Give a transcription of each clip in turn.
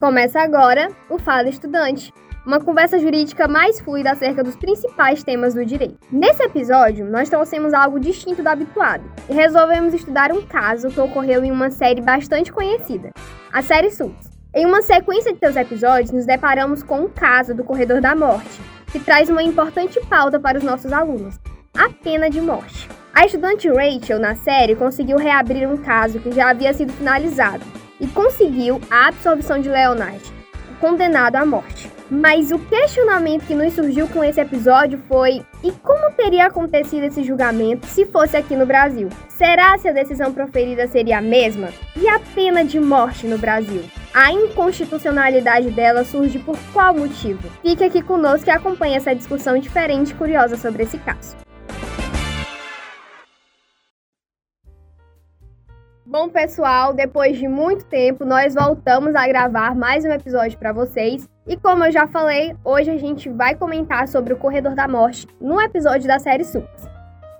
Começa agora o Fala Estudante, uma conversa jurídica mais fluida acerca dos principais temas do direito. Nesse episódio, nós trouxemos algo distinto do habituado e resolvemos estudar um caso que ocorreu em uma série bastante conhecida, a série Suits. Em uma sequência de seus episódios, nos deparamos com um caso do Corredor da Morte, que traz uma importante pauta para os nossos alunos: a pena de morte. A estudante Rachel, na série, conseguiu reabrir um caso que já havia sido finalizado e conseguiu a absolvição de Leonard, condenado à morte. Mas o questionamento que nos surgiu com esse episódio foi: e como teria acontecido esse julgamento se fosse aqui no Brasil? Será se a decisão proferida seria a mesma? E a pena de morte no Brasil? A inconstitucionalidade dela surge por qual motivo? Fique aqui conosco e acompanhe essa discussão diferente e curiosa sobre esse caso. Bom, pessoal, depois de muito tempo, nós voltamos a gravar mais um episódio para vocês. E como eu já falei, hoje a gente vai comentar sobre o Corredor da Morte no episódio da série Suits.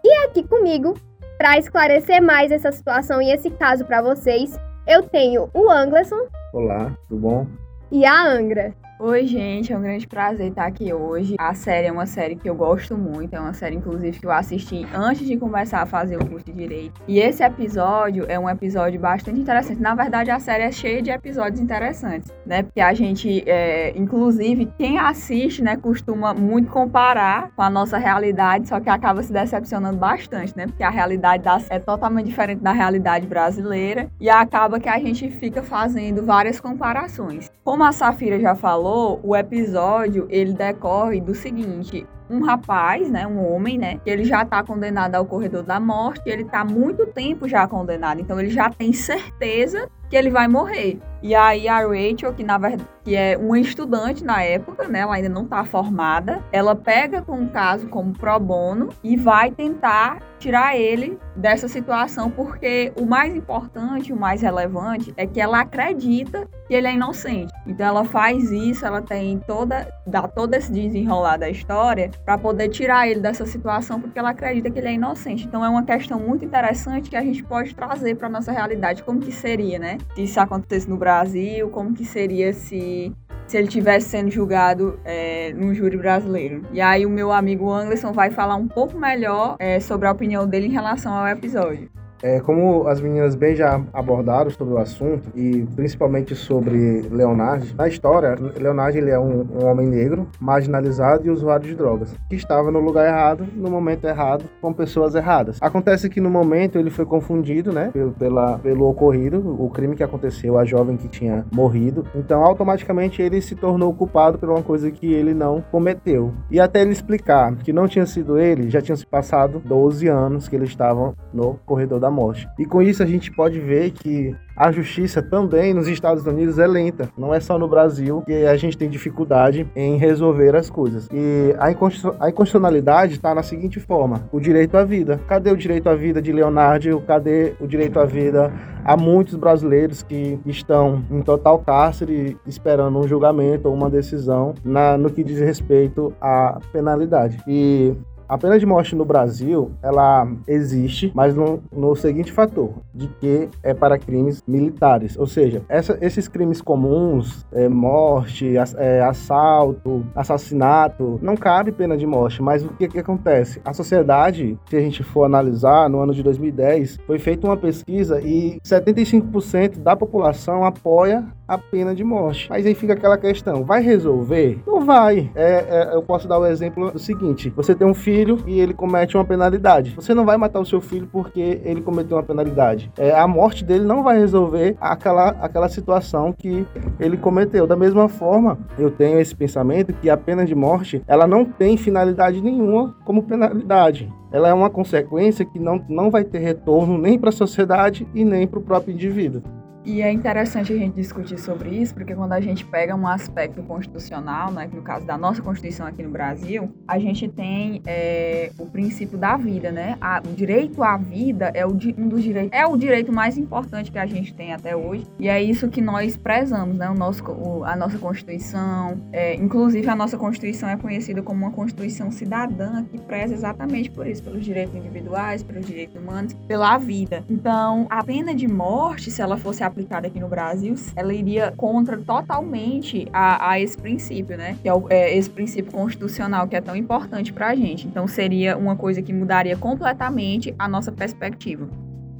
E aqui comigo, para esclarecer mais essa situação e esse caso para vocês, eu tenho o Anglerson. Olá, tudo bom? E a Angra. Oi, gente, é um grande prazer estar aqui hoje. A série é uma série que eu gosto muito, é uma série, inclusive, que eu assisti antes de começar a fazer o curso de Direito. E esse episódio é um episódio bastante interessante. Na verdade, a série é cheia de episódios interessantes, né? Porque a gente, é, inclusive, quem assiste, né, costuma muito comparar com a nossa realidade, só que acaba se decepcionando bastante, né? Porque a realidade da é totalmente diferente da realidade brasileira e acaba que a gente fica fazendo várias comparações. Como a Safira já falou, falou, o episódio ele decorre do seguinte: um rapaz, né, um homem, né, que ele já está condenado ao corredor da morte, ele está muito tempo já condenado, então ele já tem certeza que ele vai morrer. E aí a Rachel, que na verdade que é uma estudante na época, né, ela ainda não está formada, ela pega com um caso como pro bono e vai tentar tirar ele dessa situação, porque o mais importante, o mais relevante é que ela acredita que ele é inocente. Então ela faz isso, ela tem toda dá todo esse desenrolar da história para poder tirar ele dessa situação, porque ela acredita que ele é inocente. Então é uma questão muito interessante que a gente pode trazer para nossa realidade, como que seria, né? Isso acontecesse no Brasil, como que seria se se ele tivesse sendo julgado é, num júri brasileiro. E aí o meu amigo Anderson vai falar um pouco melhor é, sobre a opinião dele em relação ao episódio. É, como as meninas bem já abordaram sobre o assunto, e principalmente sobre Leonard, na história, Leonard ele é um, um, homem negro, marginalizado e usuário de drogas, que estava no lugar errado, no momento errado, com pessoas erradas. Acontece que no momento ele foi confundido, né, pelo, pela, pelo ocorrido, o crime que aconteceu, a jovem que tinha morrido, então automaticamente ele se tornou culpado por uma coisa que ele não cometeu. E até ele explicar que não tinha sido ele, já tinham se passado 12 anos que eles estavam no corredor da morte. E com isso a gente pode ver que a justiça também nos Estados Unidos é lenta. Não é só no Brasil que a gente tem dificuldade em resolver as coisas. E a inconstitucionalidade está na seguinte forma: o direito à vida. Cadê o direito à vida de Leonardo? Cadê o direito à vida a muitos brasileiros que estão em total cárcere esperando um julgamento ou uma decisão na, no que diz respeito à penalidade? E a pena de morte no Brasil, ela existe, mas no, no seguinte fator, de que é para crimes militares, ou seja, essa, esses crimes comuns, é, morte, é, assalto, assassinato, não cabe pena de morte, mas o que, que acontece? A sociedade, se a gente for analisar, no ano de 2010, foi feita uma pesquisa e 75% da população apoia a pena de morte. Mas aí fica aquela questão: vai resolver? Não vai. É, é, eu posso dar o exemplo seguinte: você tem um filho e ele comete uma penalidade. Você não vai matar o seu filho porque ele cometeu uma penalidade. É, a morte dele não vai resolver aquela, aquela situação que ele cometeu. Da mesma forma, eu tenho esse pensamento que a pena de morte ela não tem finalidade nenhuma como penalidade ela é uma consequência que não, não vai ter retorno nem para a sociedade e nem para o próprio indivíduo. E é interessante a gente discutir sobre isso, porque quando a gente pega um aspecto constitucional, né, no caso da nossa Constituição aqui no Brasil, a gente tem é, o princípio da vida, né? A, o direito à vida é o, um dos direitos, é o direito mais importante que a gente tem até hoje, e é isso que nós prezamos, né? O nosso, o, a nossa Constituição, é, inclusive a nossa Constituição é conhecida como uma Constituição cidadã que preza exatamente por isso, pelos direitos individuais, pelos direitos humanos, pela vida. Então, a pena de morte, se ela fosse aplicada aqui no Brasil, ela iria contra totalmente a, a esse princípio, né? Que é, o, é, esse princípio constitucional que é tão importante para a gente. Então, seria uma coisa que mudaria completamente a nossa perspectiva.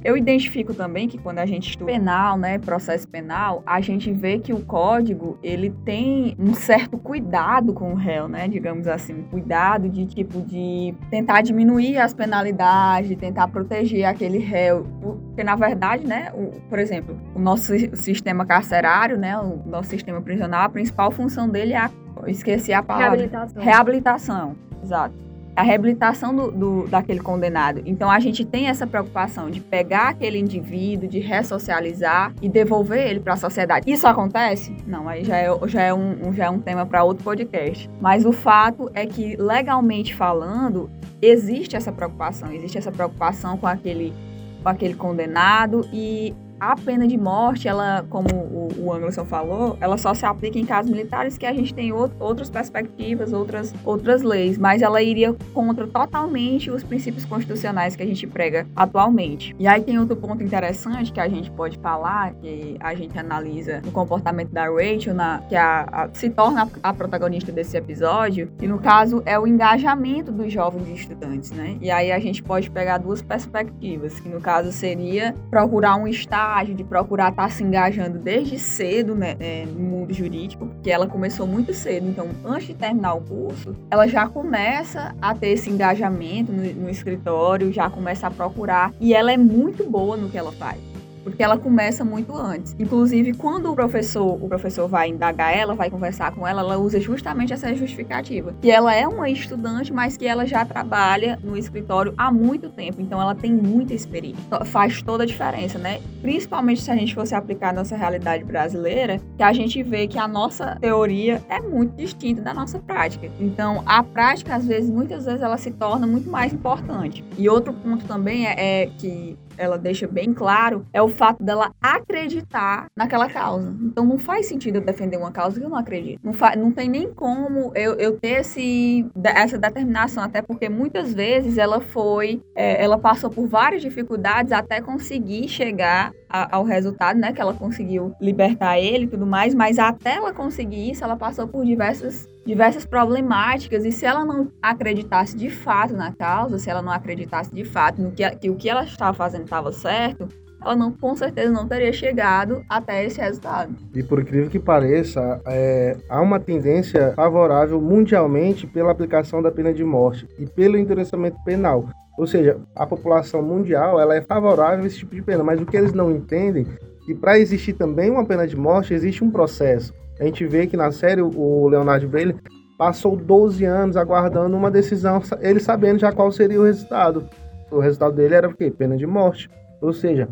Eu identifico também que quando a gente estuda penal, né, processo penal, a gente vê que o código, ele tem um certo cuidado com o réu, né, digamos assim, cuidado de tipo de tentar diminuir as penalidades, tentar proteger aquele réu, porque na verdade, né, o, por exemplo, o nosso sistema carcerário, né, o nosso sistema prisional, a principal função dele é a, esqueci a palavra, Reabilitação. reabilitação, exato a reabilitação do, do, daquele condenado. Então a gente tem essa preocupação de pegar aquele indivíduo, de ressocializar e devolver ele para a sociedade. Isso acontece? Não, aí já é, já é, um, já é um tema para outro podcast. Mas o fato é que, legalmente falando, existe essa preocupação, existe essa preocupação com aquele, com aquele condenado e a pena de morte, ela, como o, o Anderson falou, ela só se aplica em casos militares que a gente tem outras perspectivas, outras, outras leis, mas ela iria contra totalmente os princípios constitucionais que a gente prega atualmente. E aí tem outro ponto interessante que a gente pode falar, que a gente analisa no comportamento da Rachel, na, que a, a, se torna a protagonista desse episódio, e no caso é o engajamento dos jovens estudantes, né? E aí a gente pode pegar duas perspectivas, que no caso seria procurar um estado estágio, de procurar estar tá se engajando desde cedo né, é, no mundo jurídico, porque ela começou muito cedo. Então, antes de terminar o curso, ela já começa a ter esse engajamento no, no escritório, já começa a procurar. E ela é muito boa no que ela faz porque ela começa muito antes. Inclusive, quando o professor, o professor vai indagar ela, vai conversar com ela, ela usa justamente essa justificativa. Que ela é uma estudante, mas que ela já trabalha no escritório há muito tempo, então ela tem muita experiência. Faz toda a diferença, né? Principalmente se a gente fosse aplicar a nossa realidade brasileira, que a gente vê que a nossa teoria é muito distinta da nossa prática. Então, a prática, às vezes, muitas vezes, ela se torna muito mais importante. E outro ponto também é, é que ela deixa bem claro é o fato dela acreditar naquela causa. Então não faz sentido eu defender uma causa que eu não acredito. Não, não tem nem como eu, eu ter esse, essa determinação, até porque muitas vezes ela foi, é, ela passou por várias dificuldades até conseguir chegar a, ao resultado, né? Que ela conseguiu libertar ele e tudo mais, mas até ela conseguir isso, ela passou por diversas diversas problemáticas e se ela não acreditasse de fato na causa, se ela não acreditasse de fato no que, que o que ela estava fazendo estava certo, ela não, com certeza não teria chegado até esse resultado. E por incrível que pareça, é, há uma tendência favorável mundialmente pela aplicação da pena de morte e pelo interessamento penal. Ou seja, a população mundial ela é favorável a esse tipo de pena, mas o que eles não entendem é que para existir também uma pena de morte existe um processo. A gente vê que na série o Leonardo Bailey passou 12 anos aguardando uma decisão, ele sabendo já qual seria o resultado. O resultado dele era o quê? Pena de morte. Ou seja,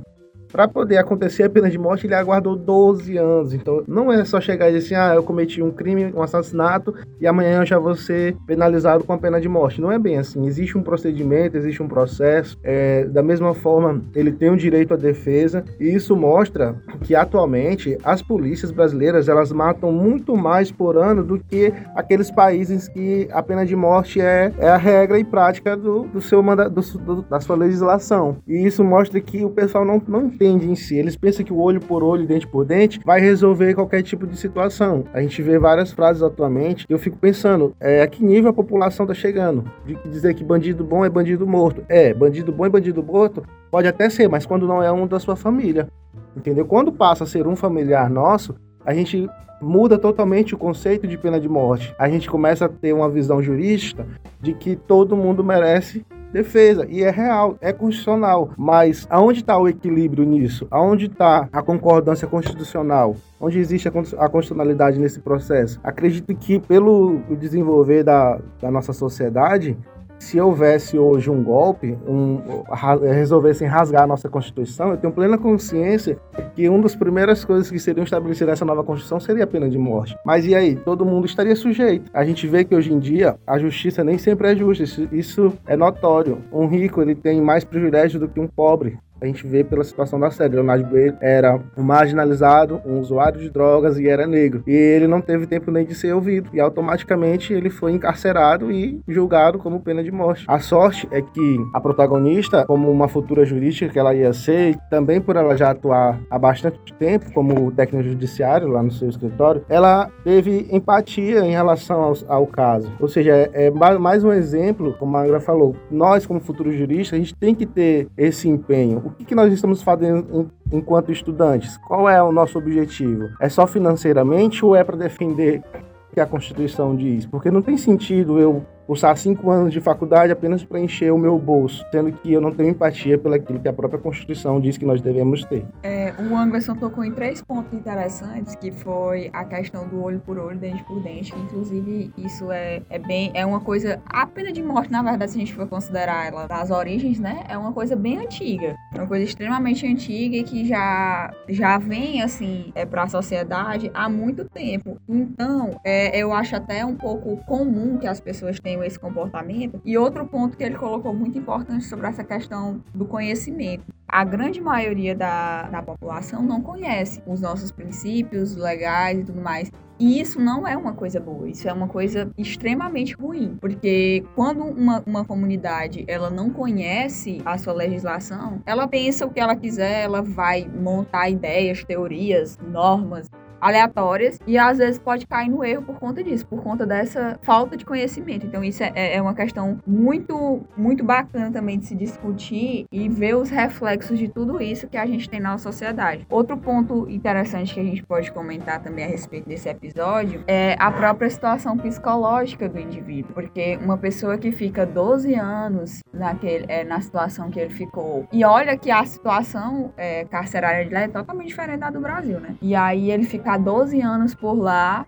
para poder acontecer a pena de morte, ele aguardou 12 anos. Então, não é só chegar e dizer assim: ah, eu cometi um crime, um assassinato, e amanhã eu já vou ser penalizado com a pena de morte. Não é bem assim. Existe um procedimento, existe um processo. É, da mesma forma, ele tem o um direito à defesa, e isso mostra que atualmente as polícias brasileiras elas matam muito mais por ano do que aqueles países que a pena de morte é, é a regra e prática do, do seu do, do, da sua legislação. E isso mostra que o pessoal não, não entende em si. Eles pensam que o olho por olho, dente por dente, vai resolver qualquer tipo de situação. A gente vê várias frases atualmente e eu fico pensando, é, a que nível a população tá chegando? De dizer que bandido bom é bandido morto. É, bandido bom é bandido morto, pode até ser, mas quando não é um da sua família. Entendeu? Quando passa a ser um familiar nosso, a gente muda totalmente o conceito de pena de morte. A gente começa a ter uma visão jurídica de que todo mundo merece defesa. E é real, é constitucional. Mas aonde está o equilíbrio nisso? Aonde está a concordância constitucional? Onde existe a constitucionalidade nesse processo? Acredito que pelo desenvolver da, da nossa sociedade, se houvesse hoje um golpe, um, resolvessem rasgar a nossa Constituição, eu tenho plena consciência que uma das primeiras coisas que seriam estabelecidas nessa nova Constituição seria a pena de morte. Mas e aí? Todo mundo estaria sujeito. A gente vê que hoje em dia a justiça nem sempre é justa. Isso, isso é notório. Um rico ele tem mais privilégio do que um pobre a gente vê pela situação da série. Leonardo Coelho era um marginalizado, um usuário de drogas e era negro. E ele não teve tempo nem de ser ouvido. E automaticamente ele foi encarcerado e julgado como pena de morte. A sorte é que a protagonista, como uma futura jurídica que ela ia ser, também por ela já atuar há bastante tempo como técnico judiciário lá no seu escritório, ela teve empatia em relação ao, ao caso. Ou seja, é, é, mais um exemplo, como a Agra falou, nós como futuros juristas, a gente tem que ter esse empenho o que, que nós estamos fazendo enquanto estudantes? Qual é o nosso objetivo? É só financeiramente ou é para defender o que a Constituição diz? Porque não tem sentido eu cursar cinco anos de faculdade apenas para encher o meu bolso, sendo que eu não tenho empatia pelaquilo que a própria Constituição diz que nós devemos ter. É, o Anderson tocou em três pontos interessantes, que foi a questão do olho por olho, dente por dente, que inclusive isso é, é bem, é uma coisa, a pena de morte, na verdade, se a gente for considerar ela das origens, né, é uma coisa bem antiga, é uma coisa extremamente antiga e que já, já vem, assim, é, para a sociedade há muito tempo. Então, é, eu acho até um pouco comum que as pessoas tenham esse comportamento. E outro ponto que ele colocou muito importante sobre essa questão do conhecimento. A grande maioria da, da população não conhece os nossos princípios legais e tudo mais. E isso não é uma coisa boa, isso é uma coisa extremamente ruim, porque quando uma, uma comunidade ela não conhece a sua legislação, ela pensa o que ela quiser, ela vai montar ideias, teorias, normas aleatórias e às vezes pode cair no erro por conta disso, por conta dessa falta de conhecimento. Então isso é, é uma questão muito, muito bacana também de se discutir e ver os reflexos de tudo isso que a gente tem na sociedade. Outro ponto interessante que a gente pode comentar também a respeito desse episódio é a própria situação psicológica do indivíduo, porque uma pessoa que fica 12 anos naquele, é, na situação que ele ficou e olha que a situação é, carcerária de lá é totalmente diferente da do Brasil, né? E aí ele fica ficar 12 anos por lá,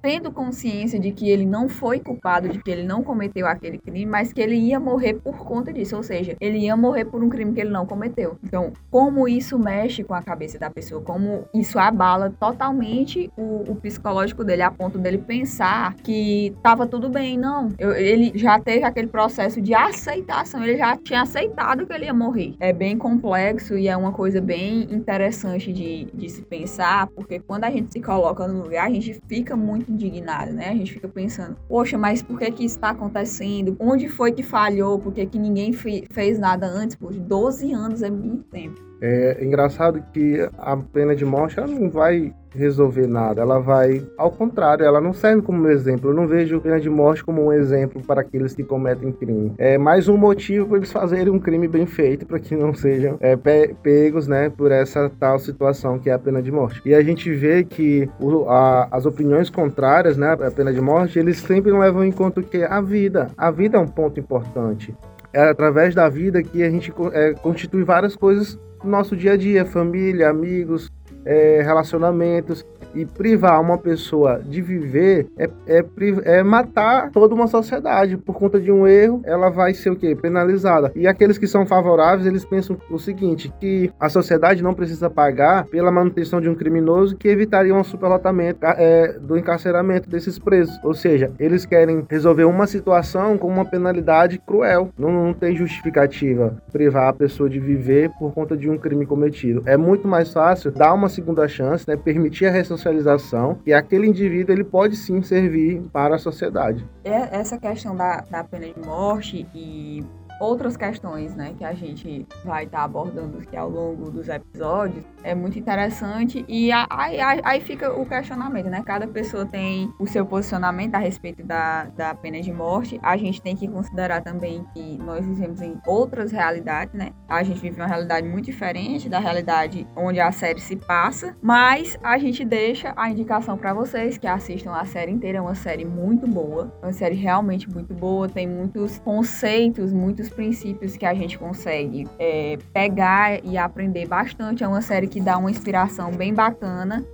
tendo consciência de que ele não foi culpado, de que ele não cometeu aquele crime, mas que ele ia morrer por conta disso, ou seja, ele ia morrer por um crime que ele não cometeu. Então, como isso mexe com a cabeça da pessoa, como isso abala totalmente o, o psicológico dele, a ponto dele pensar que tava tudo bem, não. Eu, ele já teve aquele processo de aceitação, ele já tinha aceitado que ele ia morrer. É bem complexo e é uma coisa bem interessante de, de se pensar, porque quando a gente se coloca no lugar, a gente fica muito indignado, né? A gente fica pensando, poxa, mas por que que isso está acontecendo? Onde foi que falhou? Por que, que ninguém fez nada antes? Por 12 anos é muito tempo. É engraçado que a pena de morte ela não vai resolver nada, ela vai, ao contrário, ela não serve como exemplo. Eu não vejo a pena de morte como um exemplo para aqueles que cometem crime. É mais um motivo para eles fazerem um crime bem feito, para que não sejam é, pe pegos, né, por essa tal situação que é a pena de morte. E a gente vê que o, a, as opiniões contrárias, né, à pena de morte, eles sempre levam em conta que a vida, a vida é um ponto importante. É através da vida que a gente é, constitui várias coisas nosso dia a dia, família, amigos, é, relacionamentos e privar uma pessoa de viver é, é, é, matar toda uma sociedade. Por conta de um erro, ela vai ser o quê? Penalizada. E aqueles que são favoráveis, eles pensam o seguinte, que a sociedade não precisa pagar pela manutenção de um criminoso que evitaria um superlotamento é, do encarceramento desses presos. Ou seja, eles querem resolver uma situação com uma penalidade cruel. Não, não tem justificativa privar a pessoa de viver por conta de um crime cometido. É muito mais fácil dar uma segunda chance, né, permitir a socialização e aquele indivíduo ele pode sim servir para a sociedade. É, essa questão da, da pena de morte e outras questões, né, que a gente vai estar tá abordando aqui ao longo dos episódios, é muito interessante e aí, aí, aí, fica o questionamento, né? Cada pessoa tem o seu posicionamento a respeito da, da pena de morte. A gente tem que considerar também que nós vivemos em outras realidades, né? A gente vive uma realidade muito diferente da realidade onde a série se passa, mas a gente deixa a indicação para vocês que assistam a série inteira. É uma série muito boa, uma série realmente muito boa, tem muitos conceitos, muitos princípios que a gente consegue é, pegar e aprender bastante. É uma série que dá uma inspiração bem bacana.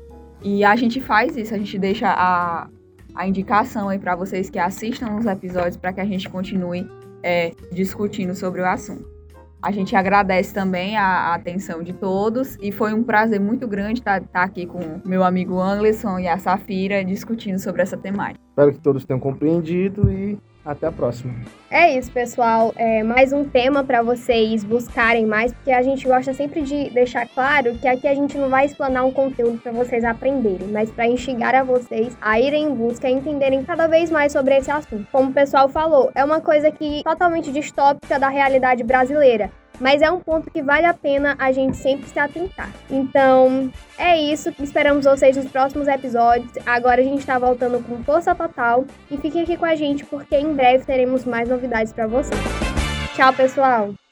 E a gente faz isso, a gente deixa a, a indicação aí para vocês que assistam os episódios para que a gente continue é, discutindo sobre o assunto. A gente agradece também a, a, atenção de todos e foi um prazer muito grande estar, estar aqui com meu amigo Anderson e a Safira discutindo sobre essa temática. Espero que todos tenham compreendido e até a próxima. É isso, pessoal. É mais um tema para vocês buscarem mais, porque a gente gosta sempre de deixar claro que aqui a gente não vai explanar um conteúdo para vocês aprenderem, mas para instigar a vocês a irem em busca e entenderem cada vez mais sobre esse assunto. Como o pessoal falou, é uma coisa que totalmente distópica da realidade brasileira mas é um ponto que vale a pena a gente sempre se atentar. Então, é isso. Esperamos vocês nos próximos episódios. Agora a gente está voltando com força total e fiquem aqui com a gente porque em breve teremos mais novidades para vocês. Tchau, pessoal!